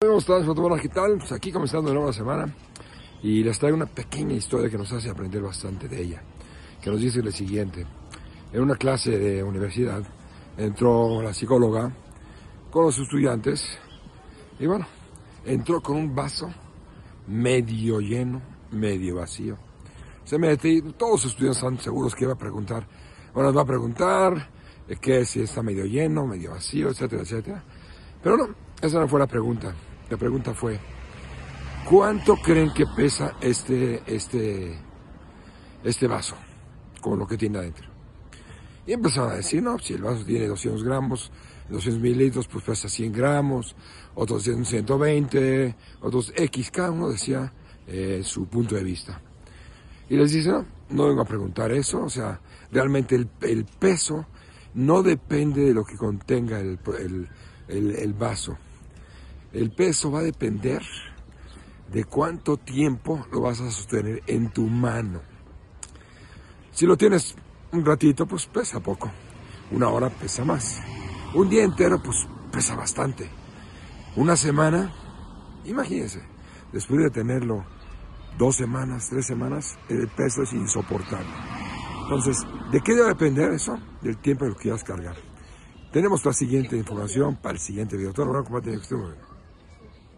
¿Cómo están, fotógrafos? ¿Qué tal? Pues aquí comenzando de nueva semana y les traigo una pequeña historia que nos hace aprender bastante de ella, que nos dice lo siguiente. En una clase de universidad entró la psicóloga con los estudiantes y bueno, entró con un vaso medio lleno, medio vacío. Se mete y todos los estudiantes están seguros que iba a preguntar. Bueno, va a preguntar que si está medio lleno, medio vacío, etcétera, etcétera. Pero no, esa no fue la pregunta. La pregunta fue, ¿cuánto creen que pesa este, este, este vaso con lo que tiene adentro? Y empezaron a decir, no, si el vaso tiene 200 gramos, 200 mililitros, pues pesa 100 gramos, otros 120, otros X, cada uno decía eh, su punto de vista. Y les dice, no, no vengo a preguntar eso, o sea, realmente el, el peso no depende de lo que contenga el, el, el, el vaso. El peso va a depender de cuánto tiempo lo vas a sostener en tu mano. Si lo tienes un ratito, pues pesa poco. Una hora pesa más. Un día entero, pues pesa bastante. Una semana, imagínense, después de tenerlo dos semanas, tres semanas, el peso es insoportable. Entonces, ¿de qué debe depender eso? Del tiempo que lo quieras cargar. Tenemos la siguiente información para el siguiente video. Todo lo que